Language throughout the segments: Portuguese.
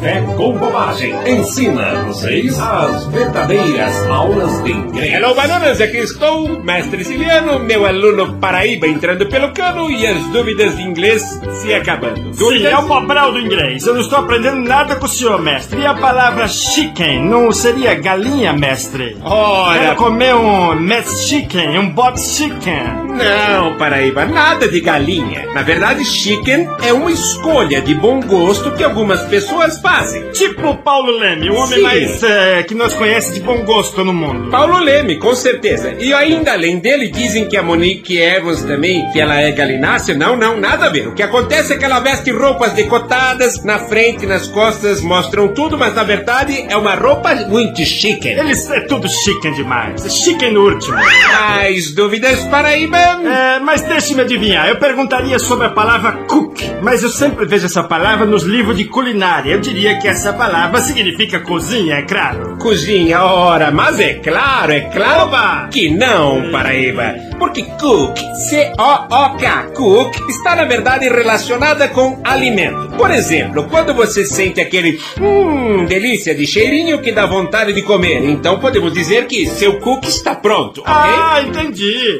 Café com Bobagem ensina vocês as verdadeiras aulas de inglês. Hello, bananas, aqui estou, mestre Siciliano, meu aluno Paraíba entrando pelo cano e as dúvidas de inglês se acabando. Sim, é o Pobral do inglês. Eu não estou aprendendo nada com o senhor, mestre. E a palavra chicken não seria galinha, mestre? Ora, Quero comer um mess chicken, um bob chicken. não, Paraíba, nada de galinha. Na verdade, chicken é uma escolha de bom gosto que algumas pessoas fazem. Tipo o Paulo Leme, o homem Sim. mais eh, que nós conhece de bom gosto no mundo. Paulo Leme, com certeza. E ainda além dele, dizem que a Monique Evans também, que ela é galinácea. Não, não, nada a ver. O que acontece é que ela veste roupas decotadas, na frente, nas costas, mostram tudo, mas na verdade é uma roupa muito chique. Eles é tudo chicken demais. Chicken no último. Mais dúvidas, Paraíba? É, mas deixe-me adivinhar, eu perguntaria sobre a palavra cook, mas eu sempre vejo essa palavra nos livros de culinária. Eu diria que essa palavra significa cozinha, é claro. Cozinha, ora, mas é claro, é claro que não, Paraíba. Porque cook, C-O-O-K, cook, está na verdade relacionada com alimento. Por exemplo, quando você sente aquele hum, delícia de cheirinho que dá vontade de comer, então podemos dizer que seu cook está pronto, ok? Ah, entendi.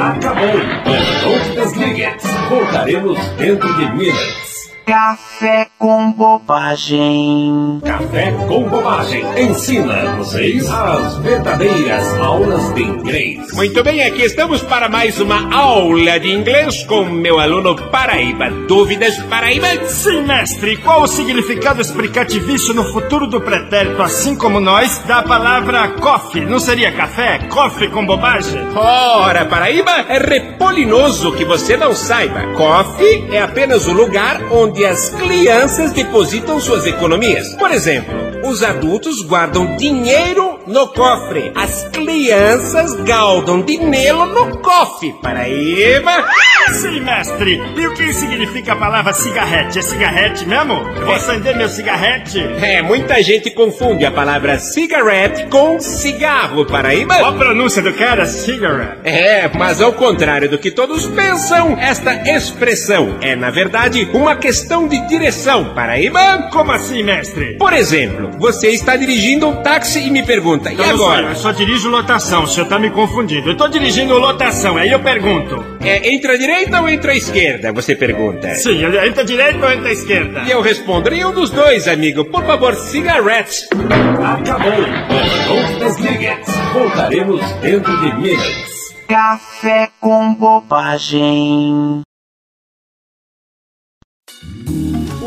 Acabou. Não desligue. Voltaremos dentro de minutos. Café com bobagem. Café com Bobagem ensina vocês as verdadeiras aulas de inglês. Muito bem, aqui estamos para mais uma aula de inglês com meu aluno Paraíba. Dúvidas, Paraíba? Sim, mestre, qual o significado explicativício no futuro do pretérito, assim como nós, da palavra coffee? Não seria café? Coffee com bobagem? Ora, Paraíba, é repolinoso que você não saiba. Coffee é apenas o lugar onde as crianças depositam suas economias. Por exemplo, os adultos guardam dinheiro no cofre. As crianças guardam dinheiro no cofre. Paraíba. Sim, mestre. E o que significa a palavra cigarrete? É cigarrete mesmo? Eu vou acender meu cigarrete? É, muita gente confunde a palavra cigarette com cigarro, Paraíba. Qual a pronúncia do cara? Cigarette. É, mas ao contrário do que todos pensam, esta expressão é, na verdade, uma questão de direção, Paraíba. Como assim, mestre? Por exemplo, você está dirigindo um táxi e me pergunta, e Eu não sei, agora? eu só dirijo lotação, o senhor tá me confundindo. Eu tô dirigindo lotação, aí eu pergunto. É, entra à direita ou entra à esquerda? Você pergunta. Sim, entra à direita ou entra à esquerda? E eu respondo, nenhum dos dois, amigo. Por favor, cigarette. Acabou. Não desligue. Voltaremos dentro de minutos. Café com bobagem.